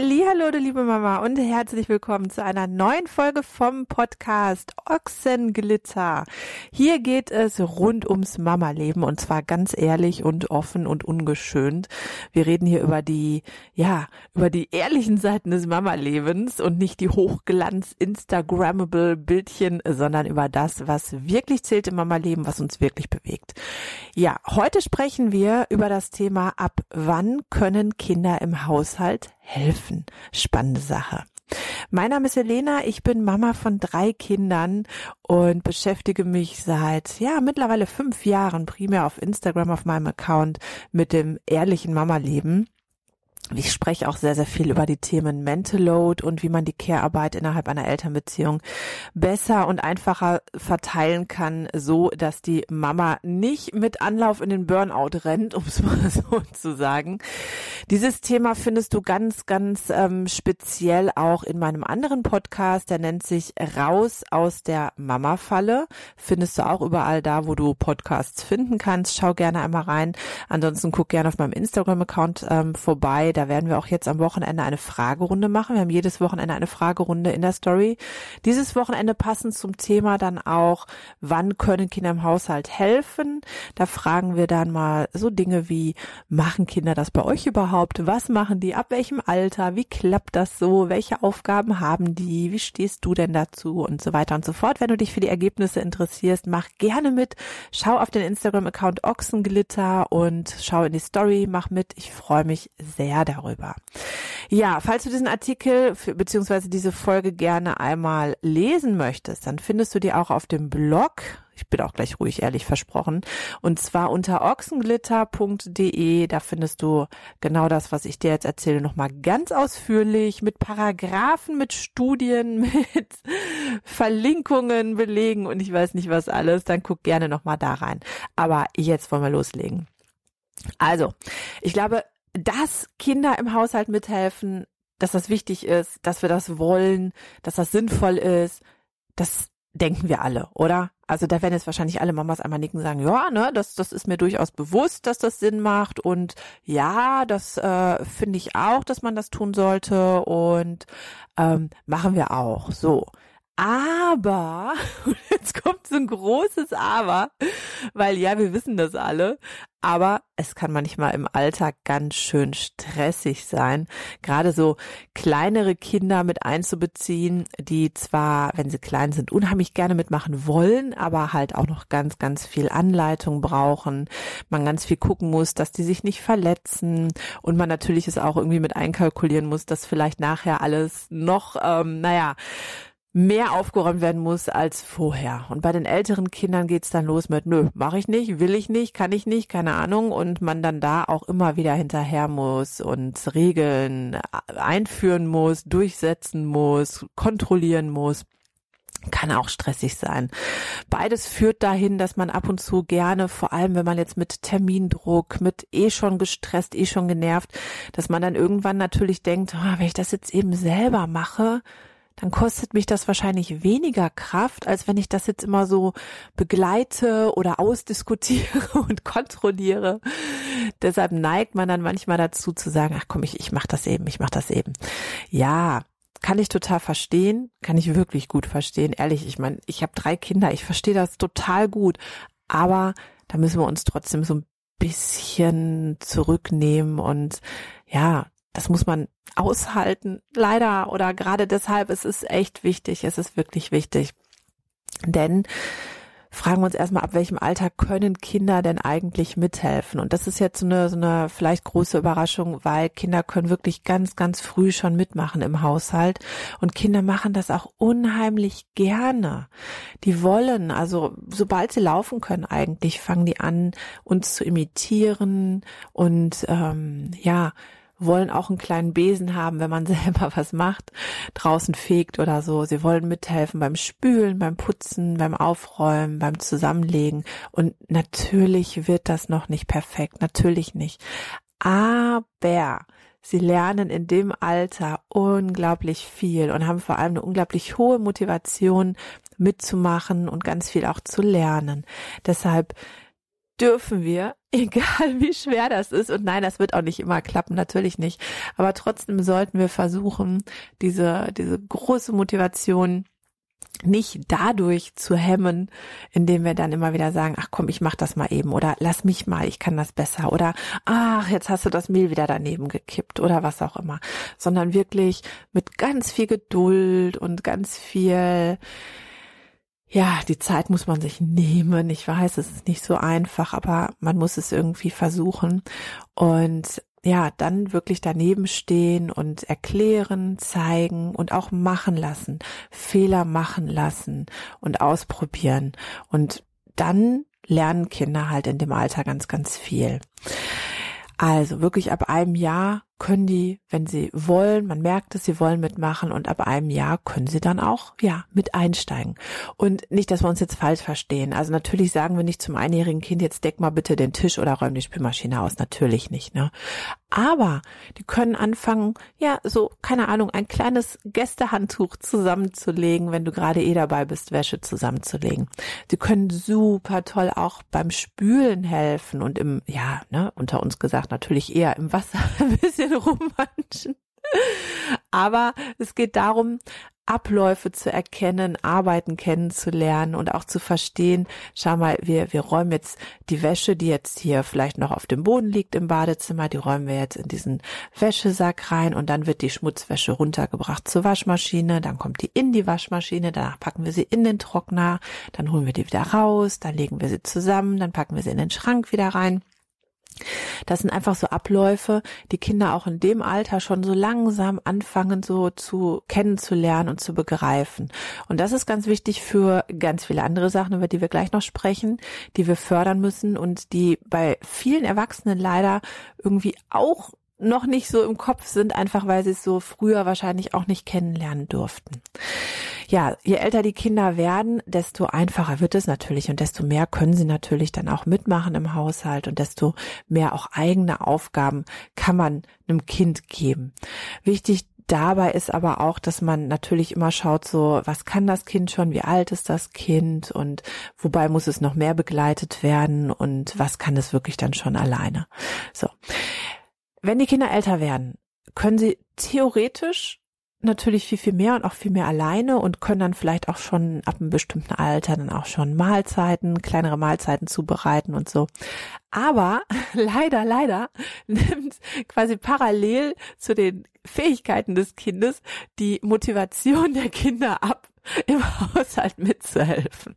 Hallo, liebe Mama und herzlich willkommen zu einer neuen Folge vom Podcast Ochsenglitter. Hier geht es rund ums Mama-Leben und zwar ganz ehrlich und offen und ungeschönt. Wir reden hier über die, ja, über die ehrlichen Seiten des Mama-Lebens und nicht die hochglanz Instagrammable Bildchen, sondern über das, was wirklich zählt im Mama-Leben, was uns wirklich bewegt. Ja, heute sprechen wir über das Thema, ab wann können Kinder im Haushalt helfen. Spannende Sache. Mein Name ist Elena, ich bin Mama von drei Kindern und beschäftige mich seit, ja, mittlerweile fünf Jahren primär auf Instagram auf meinem Account mit dem ehrlichen Mama-Leben. Ich spreche auch sehr, sehr viel über die Themen Mental Load und wie man die Care-Arbeit innerhalb einer Elternbeziehung besser und einfacher verteilen kann, so dass die Mama nicht mit Anlauf in den Burnout rennt, um es mal so zu sagen. Dieses Thema findest du ganz, ganz ähm, speziell auch in meinem anderen Podcast, der nennt sich Raus aus der Mama-Falle. Findest du auch überall da, wo du Podcasts finden kannst. Schau gerne einmal rein. Ansonsten guck gerne auf meinem Instagram-Account ähm, vorbei da werden wir auch jetzt am Wochenende eine Fragerunde machen. Wir haben jedes Wochenende eine Fragerunde in der Story. Dieses Wochenende passend zum Thema dann auch, wann können Kinder im Haushalt helfen? Da fragen wir dann mal so Dinge wie, machen Kinder das bei euch überhaupt? Was machen die? Ab welchem Alter? Wie klappt das so? Welche Aufgaben haben die? Wie stehst du denn dazu? Und so weiter und so fort. Wenn du dich für die Ergebnisse interessierst, mach gerne mit. Schau auf den Instagram-Account Ochsenglitter und schau in die Story, mach mit. Ich freue mich sehr darüber. Ja, falls du diesen Artikel beziehungsweise diese Folge gerne einmal lesen möchtest, dann findest du die auch auf dem Blog. Ich bin auch gleich ruhig ehrlich versprochen. Und zwar unter ochsenglitter.de. Da findest du genau das, was ich dir jetzt erzähle, nochmal ganz ausführlich mit Paragraphen, mit Studien, mit Verlinkungen, Belegen und ich weiß nicht was alles. Dann guck gerne nochmal da rein. Aber jetzt wollen wir loslegen. Also, ich glaube, dass Kinder im Haushalt mithelfen, dass das wichtig ist, dass wir das wollen, dass das sinnvoll ist, das denken wir alle, oder? Also da werden jetzt wahrscheinlich alle Mamas einmal nicken und sagen, ja, ne, das, das ist mir durchaus bewusst, dass das Sinn macht und ja, das äh, finde ich auch, dass man das tun sollte und ähm, machen wir auch. So. Aber, jetzt kommt so ein großes Aber, weil ja, wir wissen das alle, aber es kann manchmal im Alltag ganz schön stressig sein, gerade so kleinere Kinder mit einzubeziehen, die zwar, wenn sie klein sind, unheimlich gerne mitmachen wollen, aber halt auch noch ganz, ganz viel Anleitung brauchen, man ganz viel gucken muss, dass die sich nicht verletzen und man natürlich es auch irgendwie mit einkalkulieren muss, dass vielleicht nachher alles noch, ähm, naja, mehr aufgeräumt werden muss als vorher. Und bei den älteren Kindern geht's dann los mit, nö, mache ich nicht, will ich nicht, kann ich nicht, keine Ahnung. Und man dann da auch immer wieder hinterher muss und Regeln einführen muss, durchsetzen muss, kontrollieren muss kann auch stressig sein. Beides führt dahin, dass man ab und zu gerne, vor allem wenn man jetzt mit Termindruck, mit eh schon gestresst, eh schon genervt, dass man dann irgendwann natürlich denkt, oh, wenn ich das jetzt eben selber mache, dann kostet mich das wahrscheinlich weniger Kraft, als wenn ich das jetzt immer so begleite oder ausdiskutiere und kontrolliere. Deshalb neigt man dann manchmal dazu zu sagen, ach komm, ich, ich mach das eben, ich mach das eben. Ja, kann ich total verstehen, kann ich wirklich gut verstehen. Ehrlich, ich meine, ich habe drei Kinder, ich verstehe das total gut, aber da müssen wir uns trotzdem so ein bisschen zurücknehmen und ja, das muss man aushalten. Leider oder gerade deshalb ist es echt wichtig. Es ist wirklich wichtig. Denn fragen wir uns erstmal, ab welchem Alter können Kinder denn eigentlich mithelfen? Und das ist jetzt so eine, so eine vielleicht große Überraschung, weil Kinder können wirklich ganz, ganz früh schon mitmachen im Haushalt. Und Kinder machen das auch unheimlich gerne. Die wollen, also sobald sie laufen können eigentlich, fangen die an, uns zu imitieren und ähm, ja, wollen auch einen kleinen Besen haben, wenn man selber was macht, draußen fegt oder so. Sie wollen mithelfen beim Spülen, beim Putzen, beim Aufräumen, beim Zusammenlegen. Und natürlich wird das noch nicht perfekt, natürlich nicht. Aber sie lernen in dem Alter unglaublich viel und haben vor allem eine unglaublich hohe Motivation mitzumachen und ganz viel auch zu lernen. Deshalb dürfen wir, egal wie schwer das ist, und nein, das wird auch nicht immer klappen, natürlich nicht, aber trotzdem sollten wir versuchen, diese, diese große Motivation nicht dadurch zu hemmen, indem wir dann immer wieder sagen, ach komm, ich mach das mal eben oder lass mich mal, ich kann das besser oder ach, jetzt hast du das Mehl wieder daneben gekippt oder was auch immer, sondern wirklich mit ganz viel Geduld und ganz viel ja, die Zeit muss man sich nehmen. Ich weiß, es ist nicht so einfach, aber man muss es irgendwie versuchen. Und ja, dann wirklich daneben stehen und erklären, zeigen und auch machen lassen, Fehler machen lassen und ausprobieren. Und dann lernen Kinder halt in dem Alter ganz, ganz viel. Also wirklich ab einem Jahr können die, wenn sie wollen, man merkt es, sie wollen mitmachen und ab einem Jahr können sie dann auch, ja, mit einsteigen. Und nicht, dass wir uns jetzt falsch verstehen. Also natürlich sagen wir nicht zum einjährigen Kind, jetzt deck mal bitte den Tisch oder räum die Spülmaschine aus. Natürlich nicht, ne? Aber die können anfangen, ja, so, keine Ahnung, ein kleines Gästehandtuch zusammenzulegen, wenn du gerade eh dabei bist, Wäsche zusammenzulegen. Sie können super toll auch beim Spülen helfen und im, ja, ne, unter uns gesagt, natürlich eher im Wasser ein bisschen bisschen rummanschen. Aber es geht darum, Abläufe zu erkennen, Arbeiten kennenzulernen und auch zu verstehen, schau mal, wir, wir räumen jetzt die Wäsche, die jetzt hier vielleicht noch auf dem Boden liegt im Badezimmer, die räumen wir jetzt in diesen Wäschesack rein und dann wird die Schmutzwäsche runtergebracht zur Waschmaschine, dann kommt die in die Waschmaschine, danach packen wir sie in den Trockner, dann holen wir die wieder raus, dann legen wir sie zusammen, dann packen wir sie in den Schrank wieder rein. Das sind einfach so Abläufe, die Kinder auch in dem Alter schon so langsam anfangen so zu kennenzulernen und zu begreifen. Und das ist ganz wichtig für ganz viele andere Sachen, über die wir gleich noch sprechen, die wir fördern müssen und die bei vielen Erwachsenen leider irgendwie auch noch nicht so im Kopf sind, einfach weil sie es so früher wahrscheinlich auch nicht kennenlernen durften ja, je älter die Kinder werden, desto einfacher wird es natürlich und desto mehr können sie natürlich dann auch mitmachen im Haushalt und desto mehr auch eigene Aufgaben kann man einem Kind geben. Wichtig dabei ist aber auch, dass man natürlich immer schaut, so, was kann das Kind schon, wie alt ist das Kind und wobei muss es noch mehr begleitet werden und was kann es wirklich dann schon alleine. So. Wenn die Kinder älter werden, können sie theoretisch natürlich viel, viel mehr und auch viel mehr alleine und können dann vielleicht auch schon ab einem bestimmten Alter dann auch schon Mahlzeiten, kleinere Mahlzeiten zubereiten und so. Aber leider, leider nimmt quasi parallel zu den Fähigkeiten des Kindes die Motivation der Kinder ab, im Haushalt mitzuhelfen.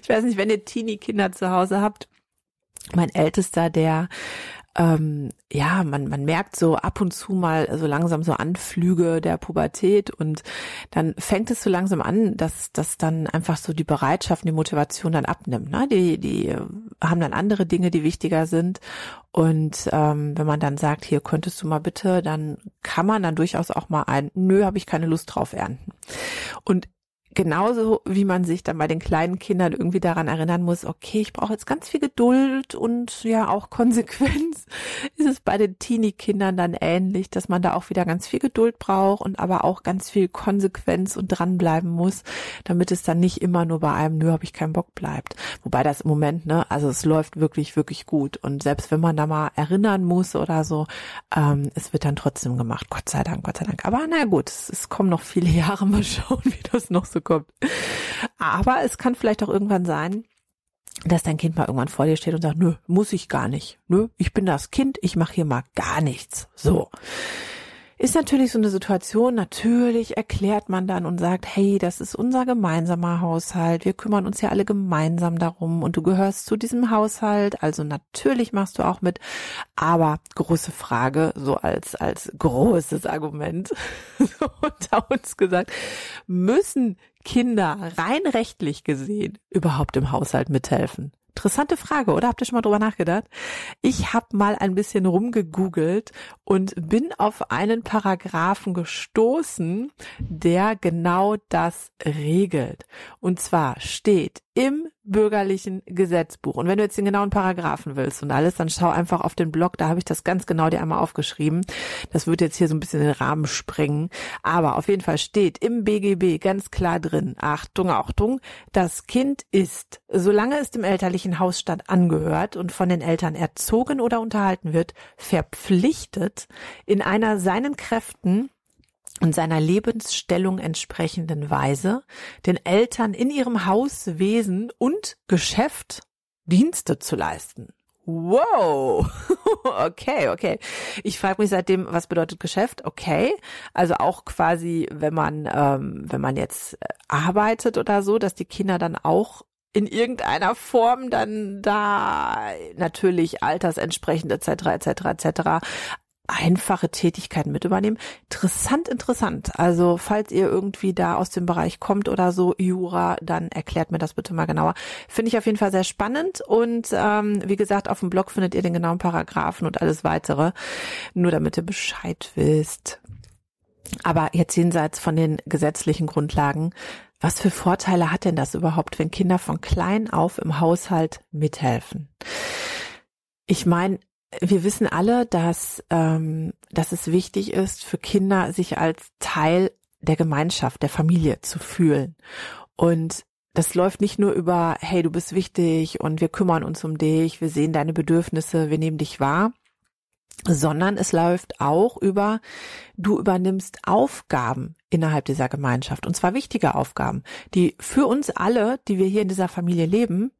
Ich weiß nicht, wenn ihr Teenie-Kinder zu Hause habt, mein Ältester, der ähm, ja, man, man merkt so ab und zu mal so langsam so Anflüge der Pubertät und dann fängt es so langsam an, dass, dass dann einfach so die Bereitschaft, die Motivation dann abnimmt. Ne? Die, die haben dann andere Dinge, die wichtiger sind. Und ähm, wenn man dann sagt, hier könntest du mal bitte, dann kann man dann durchaus auch mal ein, nö, habe ich keine Lust drauf ernten. Und genauso wie man sich dann bei den kleinen Kindern irgendwie daran erinnern muss, okay, ich brauche jetzt ganz viel Geduld und ja auch Konsequenz, ist es bei den Teenie-Kindern dann ähnlich, dass man da auch wieder ganz viel Geduld braucht und aber auch ganz viel Konsequenz und dranbleiben muss, damit es dann nicht immer nur bei einem, nö, habe ich keinen Bock bleibt. Wobei das im Moment, ne, also es läuft wirklich, wirklich gut. Und selbst wenn man da mal erinnern muss oder so, ähm, es wird dann trotzdem gemacht. Gott sei Dank, Gott sei Dank. Aber na gut, es, es kommen noch viele Jahre, mal schauen, wie das noch so kommt. Aber es kann vielleicht auch irgendwann sein, dass dein Kind mal irgendwann vor dir steht und sagt, nö, muss ich gar nicht. Nö, ich bin das Kind, ich mache hier mal gar nichts. So. Ist natürlich so eine Situation, natürlich erklärt man dann und sagt, hey, das ist unser gemeinsamer Haushalt, wir kümmern uns ja alle gemeinsam darum und du gehörst zu diesem Haushalt, also natürlich machst du auch mit, aber große Frage, so als, als großes Argument unter uns gesagt, müssen Kinder rein rechtlich gesehen überhaupt im Haushalt mithelfen? Interessante Frage, oder? Habt ihr schon mal drüber nachgedacht? Ich habe mal ein bisschen rumgegoogelt und bin auf einen Paragraphen gestoßen, der genau das regelt. Und zwar steht im bürgerlichen Gesetzbuch. Und wenn du jetzt den genauen Paragraphen willst und alles, dann schau einfach auf den Blog, da habe ich das ganz genau dir einmal aufgeschrieben. Das wird jetzt hier so ein bisschen den Rahmen sprengen. Aber auf jeden Fall steht im BGB ganz klar drin, Achtung, Achtung, das Kind ist, solange es dem elterlichen Hausstand angehört und von den Eltern erzogen oder unterhalten wird, verpflichtet, in einer seinen Kräften und seiner Lebensstellung entsprechenden Weise den Eltern in ihrem Hauswesen und Geschäft Dienste zu leisten. Wow, okay, okay. Ich frage mich seitdem, was bedeutet Geschäft? Okay, also auch quasi, wenn man ähm, wenn man jetzt äh, arbeitet oder so, dass die Kinder dann auch in irgendeiner Form dann da natürlich altersentsprechend etc. etc. etc einfache Tätigkeiten mit übernehmen. Interessant, interessant. Also falls ihr irgendwie da aus dem Bereich kommt oder so, Jura, dann erklärt mir das bitte mal genauer. Finde ich auf jeden Fall sehr spannend und ähm, wie gesagt, auf dem Blog findet ihr den genauen Paragraphen und alles weitere, nur damit ihr Bescheid wisst. Aber jetzt jenseits von den gesetzlichen Grundlagen, was für Vorteile hat denn das überhaupt, wenn Kinder von klein auf im Haushalt mithelfen? Ich meine, wir wissen alle, dass, ähm, dass es wichtig ist, für Kinder sich als Teil der Gemeinschaft, der Familie zu fühlen. Und das läuft nicht nur über, hey, du bist wichtig und wir kümmern uns um dich, wir sehen deine Bedürfnisse, wir nehmen dich wahr, sondern es läuft auch über, du übernimmst Aufgaben innerhalb dieser Gemeinschaft und zwar wichtige Aufgaben, die für uns alle, die wir hier in dieser Familie leben,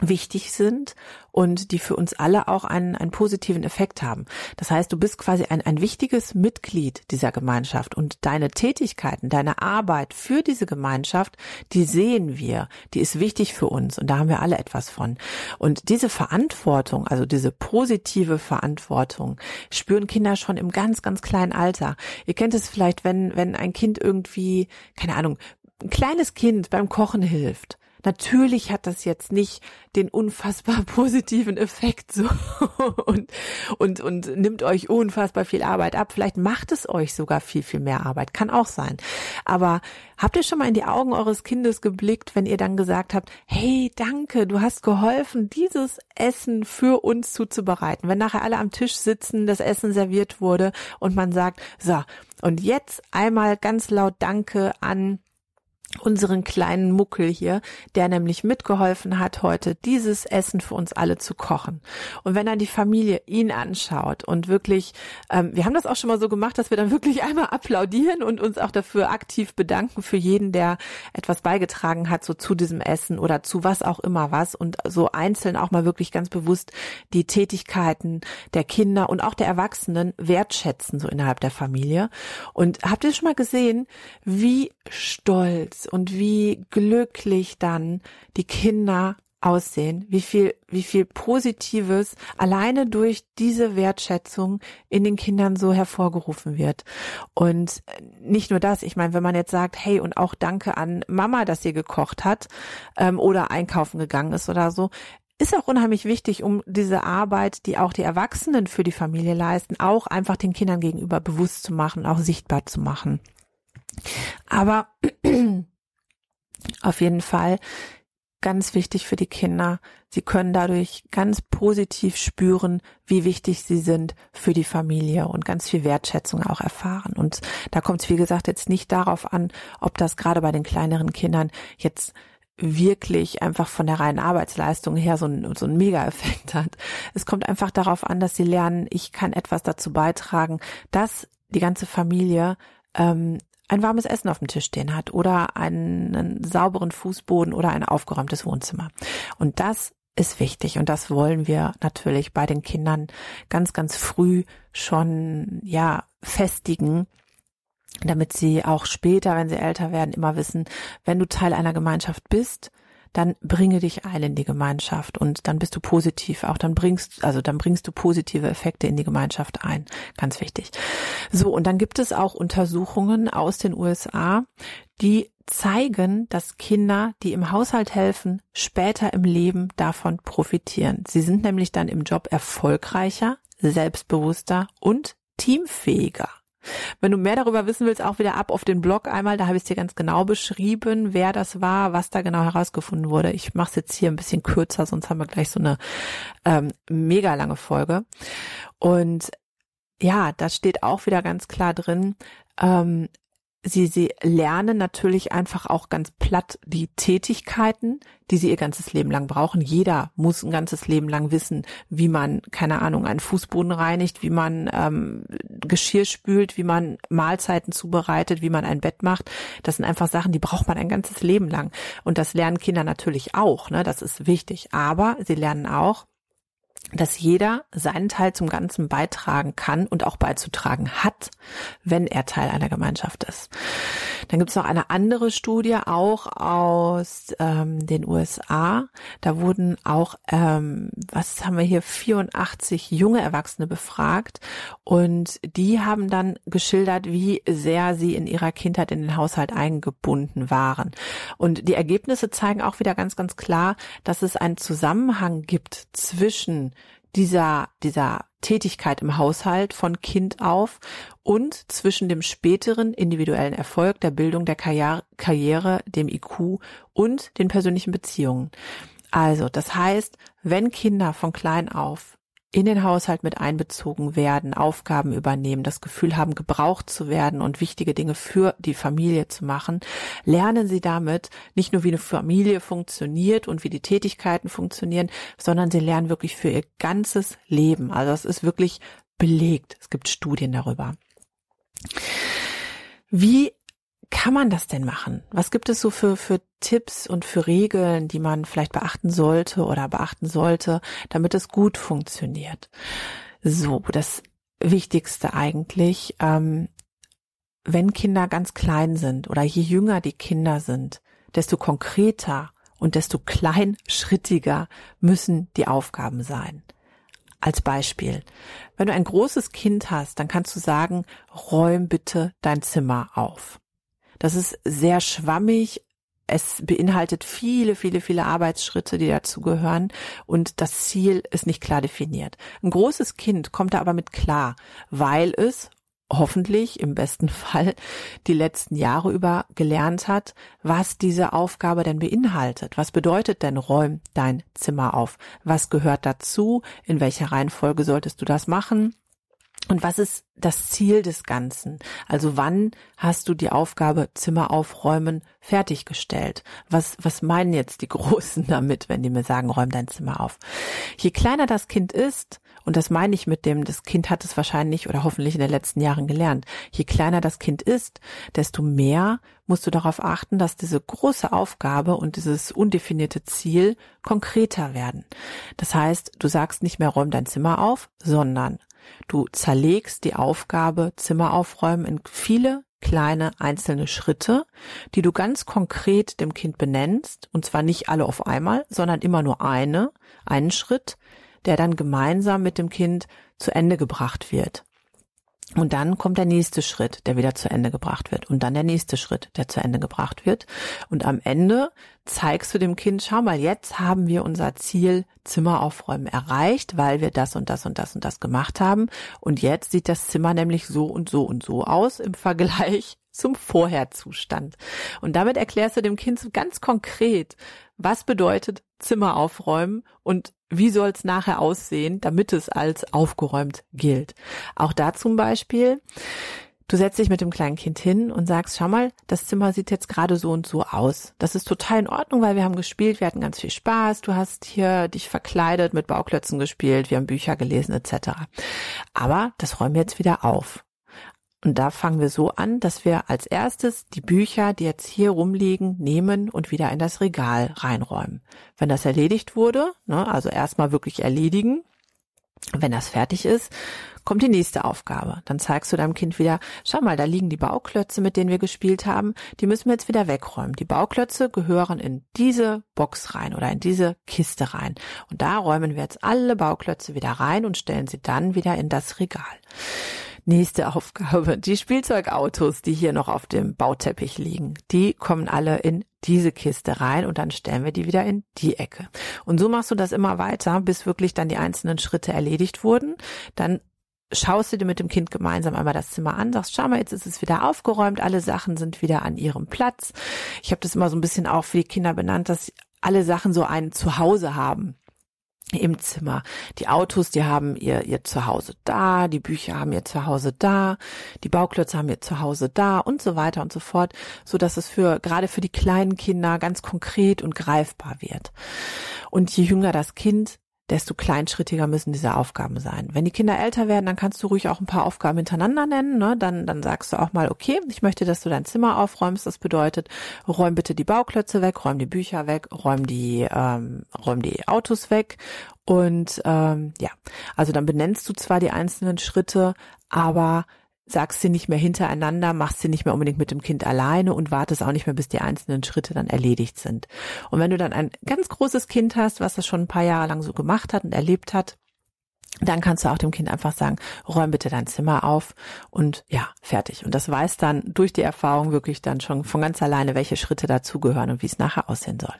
wichtig sind und die für uns alle auch einen, einen positiven Effekt haben. Das heißt, du bist quasi ein, ein wichtiges Mitglied dieser Gemeinschaft und deine Tätigkeiten, deine Arbeit für diese Gemeinschaft, die sehen wir, die ist wichtig für uns und da haben wir alle etwas von. Und diese Verantwortung, also diese positive Verantwortung, spüren Kinder schon im ganz, ganz kleinen Alter. Ihr kennt es vielleicht, wenn, wenn ein Kind irgendwie, keine Ahnung, ein kleines Kind beim Kochen hilft Natürlich hat das jetzt nicht den unfassbar positiven Effekt so und, und, und nimmt euch unfassbar viel Arbeit ab. Vielleicht macht es euch sogar viel, viel mehr Arbeit. Kann auch sein. Aber habt ihr schon mal in die Augen eures Kindes geblickt, wenn ihr dann gesagt habt, hey, danke, du hast geholfen, dieses Essen für uns zuzubereiten. Wenn nachher alle am Tisch sitzen, das Essen serviert wurde und man sagt, so, und jetzt einmal ganz laut Danke an unseren kleinen Muckel hier, der nämlich mitgeholfen hat, heute dieses Essen für uns alle zu kochen. Und wenn dann die Familie ihn anschaut und wirklich, ähm, wir haben das auch schon mal so gemacht, dass wir dann wirklich einmal applaudieren und uns auch dafür aktiv bedanken für jeden, der etwas beigetragen hat, so zu diesem Essen oder zu was auch immer was und so einzeln auch mal wirklich ganz bewusst die Tätigkeiten der Kinder und auch der Erwachsenen wertschätzen, so innerhalb der Familie. Und habt ihr schon mal gesehen, wie stolz und wie glücklich dann die Kinder aussehen, wie viel, wie viel Positives alleine durch diese Wertschätzung in den Kindern so hervorgerufen wird. Und nicht nur das, ich meine, wenn man jetzt sagt, hey, und auch danke an Mama, dass sie gekocht hat ähm, oder einkaufen gegangen ist oder so, ist auch unheimlich wichtig, um diese Arbeit, die auch die Erwachsenen für die Familie leisten, auch einfach den Kindern gegenüber bewusst zu machen, auch sichtbar zu machen. Aber auf jeden Fall ganz wichtig für die Kinder. Sie können dadurch ganz positiv spüren, wie wichtig sie sind für die Familie und ganz viel Wertschätzung auch erfahren. Und da kommt es, wie gesagt, jetzt nicht darauf an, ob das gerade bei den kleineren Kindern jetzt wirklich einfach von der reinen Arbeitsleistung her so ein, so ein Mega-Effekt hat. Es kommt einfach darauf an, dass sie lernen, ich kann etwas dazu beitragen, dass die ganze Familie ähm, ein warmes Essen auf dem Tisch stehen hat oder einen sauberen Fußboden oder ein aufgeräumtes Wohnzimmer. Und das ist wichtig und das wollen wir natürlich bei den Kindern ganz, ganz früh schon, ja, festigen, damit sie auch später, wenn sie älter werden, immer wissen, wenn du Teil einer Gemeinschaft bist, dann bringe dich ein in die Gemeinschaft und dann bist du positiv, auch dann bringst, also dann bringst du positive Effekte in die Gemeinschaft ein. Ganz wichtig. So, und dann gibt es auch Untersuchungen aus den USA, die zeigen, dass Kinder, die im Haushalt helfen, später im Leben davon profitieren. Sie sind nämlich dann im Job erfolgreicher, selbstbewusster und teamfähiger. Wenn du mehr darüber wissen willst, auch wieder ab auf den Blog einmal, da habe ich es dir ganz genau beschrieben, wer das war, was da genau herausgefunden wurde. Ich mache es jetzt hier ein bisschen kürzer, sonst haben wir gleich so eine ähm, mega lange Folge. Und ja, da steht auch wieder ganz klar drin, ähm, sie, sie lernen natürlich einfach auch ganz platt die Tätigkeiten, die sie ihr ganzes Leben lang brauchen. Jeder muss ein ganzes Leben lang wissen, wie man, keine Ahnung, einen Fußboden reinigt, wie man ähm, Geschirr spült, wie man Mahlzeiten zubereitet, wie man ein Bett macht. Das sind einfach Sachen, die braucht man ein ganzes Leben lang. Und das lernen Kinder natürlich auch, ne? Das ist wichtig. Aber sie lernen auch, dass jeder seinen Teil zum Ganzen beitragen kann und auch beizutragen hat, wenn er Teil einer Gemeinschaft ist. Dann gibt es noch eine andere Studie, auch aus ähm, den USA. Da wurden auch, ähm, was haben wir hier, 84 junge Erwachsene befragt und die haben dann geschildert, wie sehr sie in ihrer Kindheit in den Haushalt eingebunden waren. Und die Ergebnisse zeigen auch wieder ganz, ganz klar, dass es einen Zusammenhang gibt zwischen dieser, dieser Tätigkeit im Haushalt von Kind auf und zwischen dem späteren individuellen Erfolg, der Bildung der Karriere, dem IQ und den persönlichen Beziehungen. Also, das heißt, wenn Kinder von klein auf in den Haushalt mit einbezogen werden, Aufgaben übernehmen, das Gefühl haben, gebraucht zu werden und wichtige Dinge für die Familie zu machen, lernen sie damit nicht nur, wie eine Familie funktioniert und wie die Tätigkeiten funktionieren, sondern sie lernen wirklich für ihr ganzes Leben. Also es ist wirklich belegt. Es gibt Studien darüber. Wie kann man das denn machen? Was gibt es so für, für Tipps und für Regeln, die man vielleicht beachten sollte oder beachten sollte, damit es gut funktioniert? So, das Wichtigste eigentlich, ähm, wenn Kinder ganz klein sind oder je jünger die Kinder sind, desto konkreter und desto kleinschrittiger müssen die Aufgaben sein. Als Beispiel, wenn du ein großes Kind hast, dann kannst du sagen, räum bitte dein Zimmer auf. Das ist sehr schwammig. Es beinhaltet viele, viele, viele Arbeitsschritte, die dazugehören und das Ziel ist nicht klar definiert. Ein großes Kind kommt da aber mit klar, weil es hoffentlich im besten Fall die letzten Jahre über gelernt hat, was diese Aufgabe denn beinhaltet. Was bedeutet denn räum dein Zimmer auf? Was gehört dazu? In welcher Reihenfolge solltest du das machen? Und was ist das Ziel des Ganzen? Also wann hast du die Aufgabe Zimmer aufräumen fertiggestellt? Was, was meinen jetzt die Großen damit, wenn die mir sagen, räum dein Zimmer auf? Je kleiner das Kind ist, und das meine ich mit dem, das Kind hat es wahrscheinlich oder hoffentlich in den letzten Jahren gelernt, je kleiner das Kind ist, desto mehr musst du darauf achten, dass diese große Aufgabe und dieses undefinierte Ziel konkreter werden. Das heißt, du sagst nicht mehr räum dein Zimmer auf, sondern Du zerlegst die Aufgabe Zimmer aufräumen in viele kleine einzelne Schritte, die du ganz konkret dem Kind benennst, und zwar nicht alle auf einmal, sondern immer nur eine, einen Schritt, der dann gemeinsam mit dem Kind zu Ende gebracht wird. Und dann kommt der nächste Schritt, der wieder zu Ende gebracht wird. Und dann der nächste Schritt, der zu Ende gebracht wird. Und am Ende zeigst du dem Kind, schau mal, jetzt haben wir unser Ziel Zimmer aufräumen erreicht, weil wir das und das und das und das gemacht haben. Und jetzt sieht das Zimmer nämlich so und so und so aus im Vergleich zum Vorherzustand. Und damit erklärst du dem Kind ganz konkret, was bedeutet Zimmer aufräumen und wie soll es nachher aussehen, damit es als aufgeräumt gilt. Auch da zum Beispiel, du setzt dich mit dem kleinen Kind hin und sagst, schau mal, das Zimmer sieht jetzt gerade so und so aus. Das ist total in Ordnung, weil wir haben gespielt, wir hatten ganz viel Spaß, du hast hier dich verkleidet, mit Bauklötzen gespielt, wir haben Bücher gelesen etc. Aber das räumen wir jetzt wieder auf. Und da fangen wir so an, dass wir als erstes die Bücher, die jetzt hier rumliegen, nehmen und wieder in das Regal reinräumen. Wenn das erledigt wurde, ne, also erstmal wirklich erledigen, wenn das fertig ist, kommt die nächste Aufgabe. Dann zeigst du deinem Kind wieder, schau mal, da liegen die Bauklötze, mit denen wir gespielt haben, die müssen wir jetzt wieder wegräumen. Die Bauklötze gehören in diese Box rein oder in diese Kiste rein. Und da räumen wir jetzt alle Bauklötze wieder rein und stellen sie dann wieder in das Regal. Nächste Aufgabe. Die Spielzeugautos, die hier noch auf dem Bauteppich liegen, die kommen alle in diese Kiste rein und dann stellen wir die wieder in die Ecke. Und so machst du das immer weiter, bis wirklich dann die einzelnen Schritte erledigt wurden. Dann schaust du dir mit dem Kind gemeinsam einmal das Zimmer an, sagst, schau mal, jetzt ist es wieder aufgeräumt, alle Sachen sind wieder an ihrem Platz. Ich habe das immer so ein bisschen auch für die Kinder benannt, dass alle Sachen so ein Zuhause haben im Zimmer. Die Autos, die haben ihr, ihr Zuhause da, die Bücher haben ihr Zuhause da, die Bauklötze haben ihr Zuhause da und so weiter und so fort, so dass es für, gerade für die kleinen Kinder ganz konkret und greifbar wird. Und je jünger das Kind, desto kleinschrittiger müssen diese Aufgaben sein. Wenn die Kinder älter werden, dann kannst du ruhig auch ein paar Aufgaben hintereinander nennen. Ne? Dann, dann sagst du auch mal, okay, ich möchte, dass du dein Zimmer aufräumst. Das bedeutet, räum bitte die Bauklötze weg, räum die Bücher weg, räum die, ähm, räum die Autos weg. Und ähm, ja, also dann benennst du zwar die einzelnen Schritte, aber sagst sie nicht mehr hintereinander, machst sie nicht mehr unbedingt mit dem Kind alleine und wartest auch nicht mehr, bis die einzelnen Schritte dann erledigt sind. Und wenn du dann ein ganz großes Kind hast, was das schon ein paar Jahre lang so gemacht hat und erlebt hat, dann kannst du auch dem Kind einfach sagen, räum bitte dein Zimmer auf und ja, fertig. Und das weiß dann durch die Erfahrung wirklich dann schon von ganz alleine, welche Schritte dazugehören und wie es nachher aussehen soll.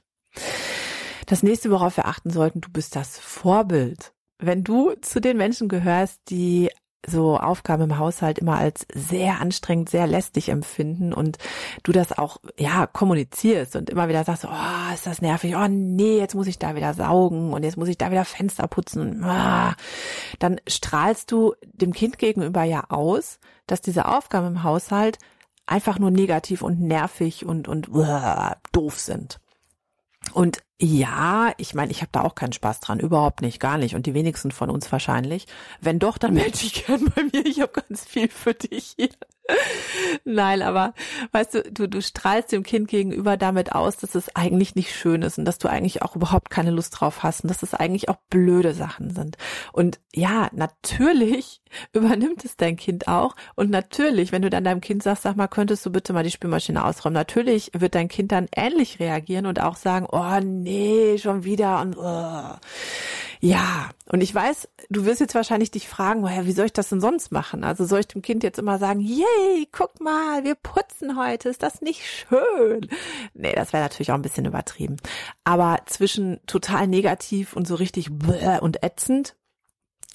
Das nächste, worauf wir achten sollten, du bist das Vorbild. Wenn du zu den Menschen gehörst, die so Aufgaben im Haushalt immer als sehr anstrengend, sehr lästig empfinden und du das auch, ja, kommunizierst und immer wieder sagst, oh, ist das nervig, oh nee, jetzt muss ich da wieder saugen und jetzt muss ich da wieder Fenster putzen, ah, dann strahlst du dem Kind gegenüber ja aus, dass diese Aufgaben im Haushalt einfach nur negativ und nervig und, und uh, doof sind. Und ja, ich meine, ich habe da auch keinen Spaß dran, überhaupt nicht, gar nicht. Und die wenigsten von uns wahrscheinlich. Wenn doch, dann melde dich gern bei mir. Ich habe ganz viel für dich hier. Nein, aber weißt du, du, du strahlst dem Kind gegenüber damit aus, dass es eigentlich nicht schön ist und dass du eigentlich auch überhaupt keine Lust drauf hast und dass es eigentlich auch blöde Sachen sind. Und ja, natürlich übernimmt es dein Kind auch. Und natürlich, wenn du dann deinem Kind sagst, sag mal, könntest du bitte mal die Spülmaschine ausräumen, natürlich wird dein Kind dann ähnlich reagieren und auch sagen, oh nee, schon wieder und oh. Ja, und ich weiß, du wirst jetzt wahrscheinlich dich fragen, woher, wie soll ich das denn sonst machen? Also soll ich dem Kind jetzt immer sagen, yay, guck mal, wir putzen heute, ist das nicht schön? Nee, das wäre natürlich auch ein bisschen übertrieben. Aber zwischen total negativ und so richtig und ätzend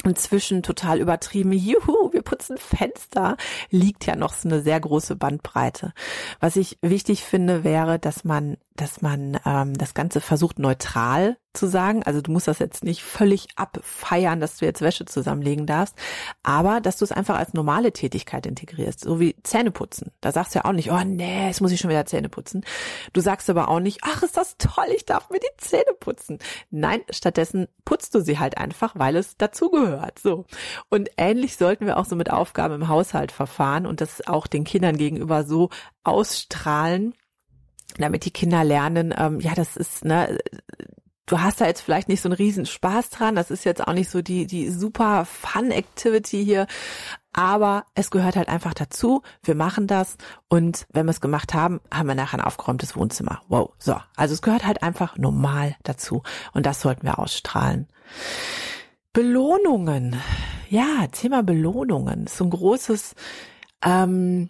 inzwischen total übertrieben, juhu, wir putzen Fenster, liegt ja noch so eine sehr große Bandbreite. Was ich wichtig finde, wäre, dass man, dass man ähm, das Ganze versucht neutral zu sagen. Also du musst das jetzt nicht völlig abfeiern, dass du jetzt Wäsche zusammenlegen darfst, aber dass du es einfach als normale Tätigkeit integrierst, so wie Zähne putzen. Da sagst du ja auch nicht, oh nee, jetzt muss ich schon wieder Zähne putzen. Du sagst aber auch nicht, ach, ist das toll, ich darf mir die Zähne putzen. Nein, stattdessen putzt du sie halt einfach, weil es dazugehört. So. Und ähnlich sollten wir auch so mit Aufgaben im Haushalt verfahren und das auch den Kindern gegenüber so ausstrahlen, damit die Kinder lernen, ähm, ja, das ist, ne, du hast da jetzt vielleicht nicht so einen riesen Spaß dran. Das ist jetzt auch nicht so die, die super Fun Activity hier. Aber es gehört halt einfach dazu. Wir machen das. Und wenn wir es gemacht haben, haben wir nachher ein aufgeräumtes Wohnzimmer. Wow. So. Also es gehört halt einfach normal dazu. Und das sollten wir ausstrahlen. Belohnungen. Ja, Thema Belohnungen. So ein großes, ähm,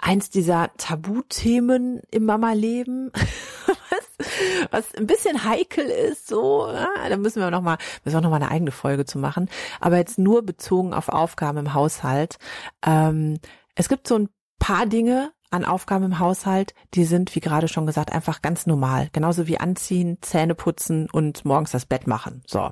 eins dieser Tabuthemen im Mama-Leben, was, was ein bisschen heikel ist, so, ja, da müssen wir noch mal, müssen wir noch mal eine eigene Folge zu machen, aber jetzt nur bezogen auf Aufgaben im Haushalt. Ähm, es gibt so ein paar Dinge, an Aufgaben im Haushalt, die sind, wie gerade schon gesagt, einfach ganz normal. Genauso wie anziehen, Zähne putzen und morgens das Bett machen. So.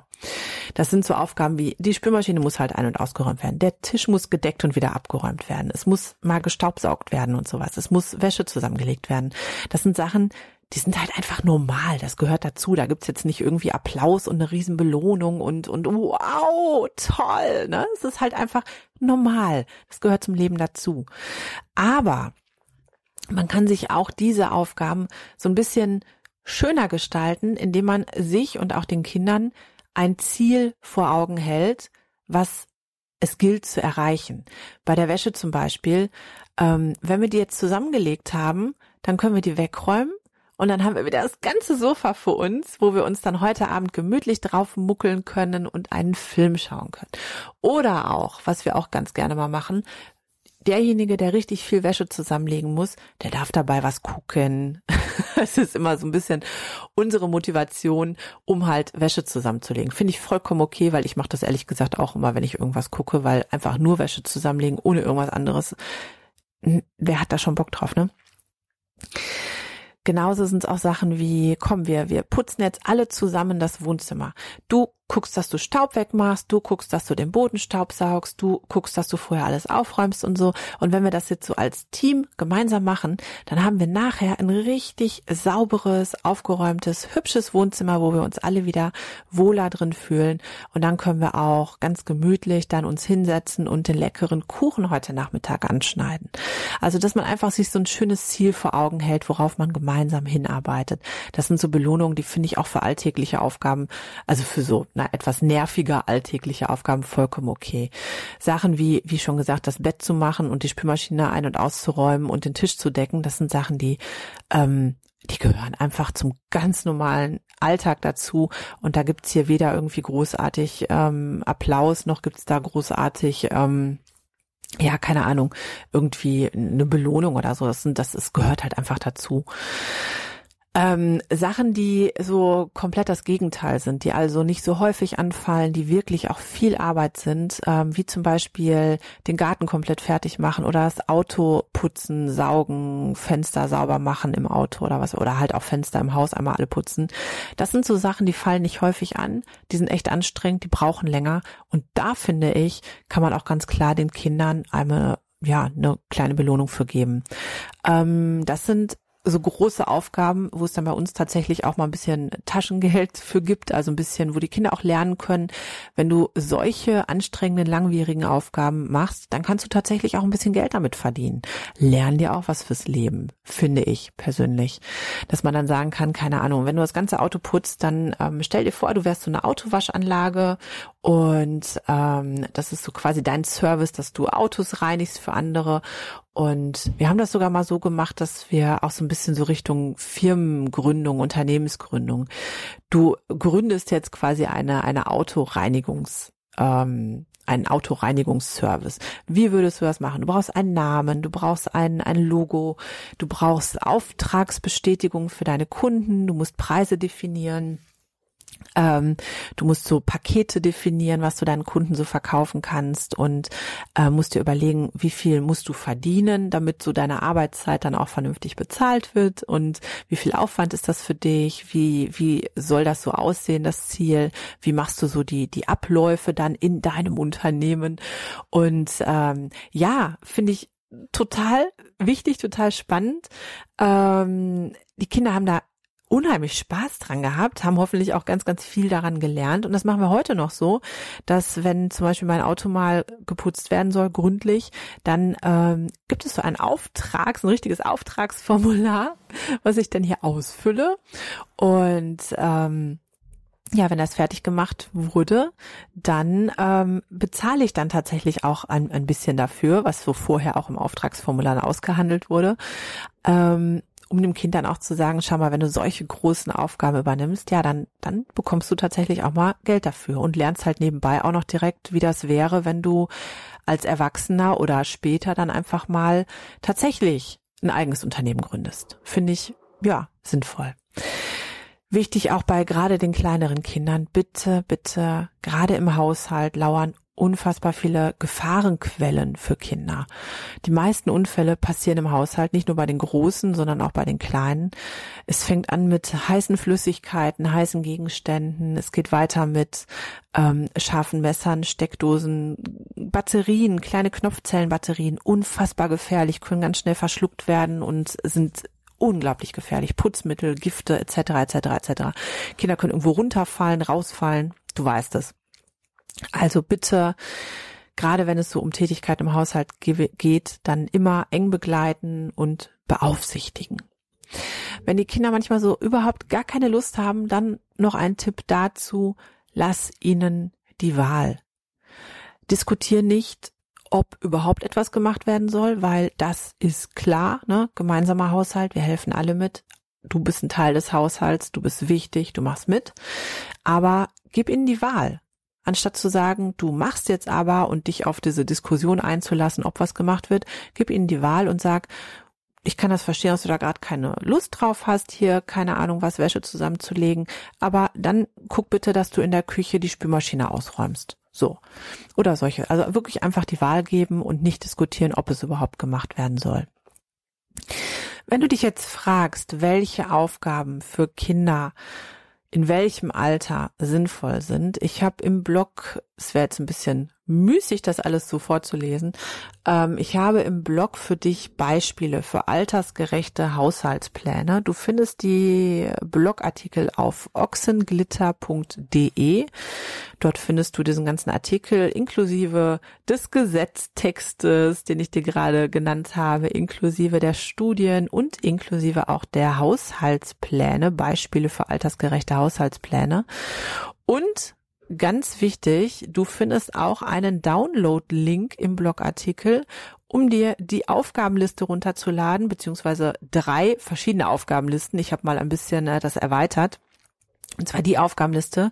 Das sind so Aufgaben wie, die Spülmaschine muss halt ein- und ausgeräumt werden. Der Tisch muss gedeckt und wieder abgeräumt werden. Es muss mal gestaubsaugt werden und sowas. Es muss Wäsche zusammengelegt werden. Das sind Sachen, die sind halt einfach normal. Das gehört dazu. Da gibt's jetzt nicht irgendwie Applaus und eine Riesenbelohnung und, und wow, toll. Ne? Es ist halt einfach normal. Das gehört zum Leben dazu. Aber man kann sich auch diese Aufgaben so ein bisschen schöner gestalten, indem man sich und auch den Kindern ein Ziel vor Augen hält, was es gilt zu erreichen. Bei der Wäsche zum Beispiel, ähm, wenn wir die jetzt zusammengelegt haben, dann können wir die wegräumen und dann haben wir wieder das ganze Sofa für uns, wo wir uns dann heute Abend gemütlich drauf muckeln können und einen Film schauen können. Oder auch, was wir auch ganz gerne mal machen, derjenige, der richtig viel Wäsche zusammenlegen muss, der darf dabei was gucken. Es ist immer so ein bisschen unsere Motivation, um halt Wäsche zusammenzulegen. Finde ich vollkommen okay, weil ich mache das ehrlich gesagt auch immer, wenn ich irgendwas gucke, weil einfach nur Wäsche zusammenlegen, ohne irgendwas anderes, wer hat da schon Bock drauf, ne? Genauso sind es auch Sachen wie, komm, wir, wir putzen jetzt alle zusammen das Wohnzimmer. Du guckst, dass du Staub wegmachst, du guckst, dass du den Boden staubsaugst, du guckst, dass du vorher alles aufräumst und so. Und wenn wir das jetzt so als Team gemeinsam machen, dann haben wir nachher ein richtig sauberes, aufgeräumtes, hübsches Wohnzimmer, wo wir uns alle wieder wohler drin fühlen. Und dann können wir auch ganz gemütlich dann uns hinsetzen und den leckeren Kuchen heute Nachmittag anschneiden. Also, dass man einfach sich so ein schönes Ziel vor Augen hält, worauf man gemeinsam hinarbeitet. Das sind so Belohnungen, die finde ich auch für alltägliche Aufgaben, also für so na, etwas nerviger alltägliche Aufgaben vollkommen okay. Sachen wie, wie schon gesagt, das Bett zu machen und die Spülmaschine ein- und auszuräumen und den Tisch zu decken, das sind Sachen, die, ähm, die gehören einfach zum ganz normalen Alltag dazu. Und da gibt's hier weder irgendwie großartig ähm, Applaus, noch gibt's da großartig ähm, ja, keine Ahnung, irgendwie eine Belohnung oder so. Das, das ist, gehört halt einfach dazu. Ähm, Sachen, die so komplett das Gegenteil sind, die also nicht so häufig anfallen, die wirklich auch viel Arbeit sind, ähm, wie zum Beispiel den Garten komplett fertig machen oder das Auto putzen, saugen, Fenster sauber machen im Auto oder was, oder halt auch Fenster im Haus einmal alle putzen. Das sind so Sachen, die fallen nicht häufig an, die sind echt anstrengend, die brauchen länger und da finde ich, kann man auch ganz klar den Kindern einmal ja, eine kleine Belohnung für geben. Ähm, das sind so große Aufgaben, wo es dann bei uns tatsächlich auch mal ein bisschen Taschengeld für gibt, also ein bisschen, wo die Kinder auch lernen können, wenn du solche anstrengenden, langwierigen Aufgaben machst, dann kannst du tatsächlich auch ein bisschen Geld damit verdienen. Lern dir auch was fürs Leben, finde ich persönlich. Dass man dann sagen kann, keine Ahnung, wenn du das ganze Auto putzt, dann ähm, stell dir vor, du wärst so eine Autowaschanlage und ähm, das ist so quasi dein Service, dass du Autos reinigst für andere und wir haben das sogar mal so gemacht, dass wir auch so ein bisschen so Richtung Firmengründung, Unternehmensgründung. Du gründest jetzt quasi eine, eine Autoreinigungs, ähm, einen Autoreinigungsservice. Wie würdest du das machen? Du brauchst einen Namen, du brauchst ein, ein Logo, du brauchst Auftragsbestätigung für deine Kunden, du musst Preise definieren ähm, du musst so Pakete definieren, was du deinen Kunden so verkaufen kannst und äh, musst dir überlegen, wie viel musst du verdienen, damit so deine Arbeitszeit dann auch vernünftig bezahlt wird und wie viel Aufwand ist das für dich, wie, wie soll das so aussehen, das Ziel, wie machst du so die, die Abläufe dann in deinem Unternehmen? Und ähm, ja, finde ich total wichtig, total spannend. Ähm, die Kinder haben da unheimlich Spaß dran gehabt, haben hoffentlich auch ganz, ganz viel daran gelernt. Und das machen wir heute noch so, dass wenn zum Beispiel mein Auto mal geputzt werden soll, gründlich, dann ähm, gibt es so ein Auftrags, ein richtiges Auftragsformular, was ich dann hier ausfülle. Und ähm, ja, wenn das fertig gemacht wurde, dann ähm, bezahle ich dann tatsächlich auch ein, ein bisschen dafür, was so vorher auch im Auftragsformular ausgehandelt wurde. Ähm, um dem Kind dann auch zu sagen, schau mal, wenn du solche großen Aufgaben übernimmst, ja, dann, dann bekommst du tatsächlich auch mal Geld dafür und lernst halt nebenbei auch noch direkt, wie das wäre, wenn du als Erwachsener oder später dann einfach mal tatsächlich ein eigenes Unternehmen gründest. Finde ich, ja, sinnvoll. Wichtig auch bei gerade den kleineren Kindern, bitte, bitte, gerade im Haushalt lauern unfassbar viele Gefahrenquellen für Kinder. Die meisten Unfälle passieren im Haushalt, nicht nur bei den Großen, sondern auch bei den Kleinen. Es fängt an mit heißen Flüssigkeiten, heißen Gegenständen. Es geht weiter mit ähm, scharfen Messern, Steckdosen, Batterien, kleine Knopfzellenbatterien, unfassbar gefährlich, können ganz schnell verschluckt werden und sind unglaublich gefährlich. Putzmittel, Gifte etc. etc. etc. Kinder können irgendwo runterfallen, rausfallen. Du weißt es. Also bitte, gerade wenn es so um Tätigkeit im Haushalt geht, dann immer eng begleiten und beaufsichtigen. Wenn die Kinder manchmal so überhaupt gar keine Lust haben, dann noch ein Tipp dazu, lass ihnen die Wahl. Diskutier nicht, ob überhaupt etwas gemacht werden soll, weil das ist klar, ne? Gemeinsamer Haushalt, wir helfen alle mit. Du bist ein Teil des Haushalts, du bist wichtig, du machst mit. Aber gib ihnen die Wahl. Anstatt zu sagen, du machst jetzt aber und dich auf diese Diskussion einzulassen, ob was gemacht wird, gib ihnen die Wahl und sag, ich kann das verstehen, dass du da gerade keine Lust drauf hast, hier keine Ahnung, was Wäsche zusammenzulegen, aber dann guck bitte, dass du in der Küche die Spülmaschine ausräumst. So. Oder solche. Also wirklich einfach die Wahl geben und nicht diskutieren, ob es überhaupt gemacht werden soll. Wenn du dich jetzt fragst, welche Aufgaben für Kinder in welchem Alter sinnvoll sind. Ich habe im Blog, es wäre jetzt ein bisschen müßig, das alles so vorzulesen. Ähm, ich habe im Blog für dich Beispiele für altersgerechte Haushaltspläne. Du findest die Blogartikel auf ochsenglitter.de. Dort findest du diesen ganzen Artikel inklusive des Gesetztextes, den ich dir gerade genannt habe, inklusive der Studien und inklusive auch der Haushaltspläne, Beispiele für altersgerechte Haushaltspläne. Und ganz wichtig, du findest auch einen Download-Link im Blogartikel, um dir die Aufgabenliste runterzuladen, beziehungsweise drei verschiedene Aufgabenlisten. Ich habe mal ein bisschen äh, das erweitert. Und zwar die Aufgabenliste,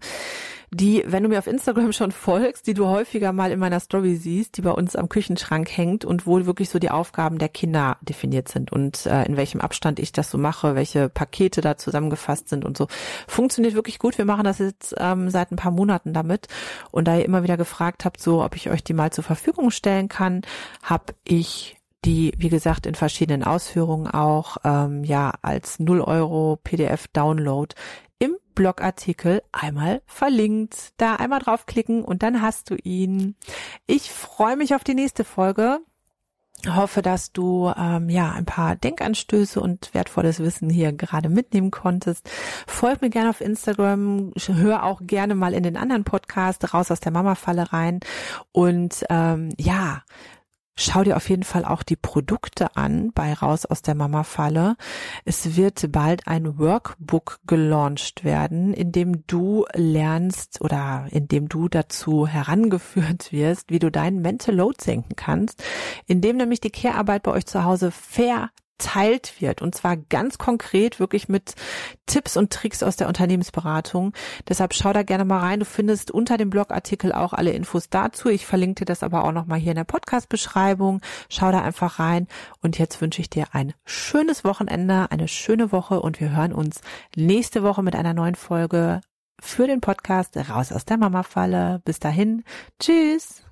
die, wenn du mir auf Instagram schon folgst, die du häufiger mal in meiner Story siehst, die bei uns am Küchenschrank hängt und wo wirklich so die Aufgaben der Kinder definiert sind und äh, in welchem Abstand ich das so mache, welche Pakete da zusammengefasst sind und so. Funktioniert wirklich gut. Wir machen das jetzt ähm, seit ein paar Monaten damit. Und da ihr immer wieder gefragt habt, so ob ich euch die mal zur Verfügung stellen kann, habe ich die, wie gesagt, in verschiedenen Ausführungen auch ähm, ja als 0 Euro PDF-Download Blogartikel einmal verlinkt. Da einmal draufklicken und dann hast du ihn. Ich freue mich auf die nächste Folge. Hoffe, dass du ähm, ja ein paar Denkanstöße und wertvolles Wissen hier gerade mitnehmen konntest. Folg mir gerne auf Instagram, hör auch gerne mal in den anderen Podcast raus aus der Mama-Falle rein und ähm, ja, Schau dir auf jeden Fall auch die Produkte an bei Raus aus der Mama-Falle. Es wird bald ein Workbook gelauncht werden, in dem du lernst oder in dem du dazu herangeführt wirst, wie du deinen Mental Load senken kannst, indem nämlich die Care-Arbeit bei euch zu Hause fair geteilt wird und zwar ganz konkret wirklich mit Tipps und Tricks aus der Unternehmensberatung. Deshalb schau da gerne mal rein. Du findest unter dem Blogartikel auch alle Infos dazu. Ich verlinke dir das aber auch nochmal hier in der Podcast-Beschreibung. Schau da einfach rein und jetzt wünsche ich dir ein schönes Wochenende, eine schöne Woche und wir hören uns nächste Woche mit einer neuen Folge für den Podcast Raus aus der Mama-Falle. Bis dahin. Tschüss.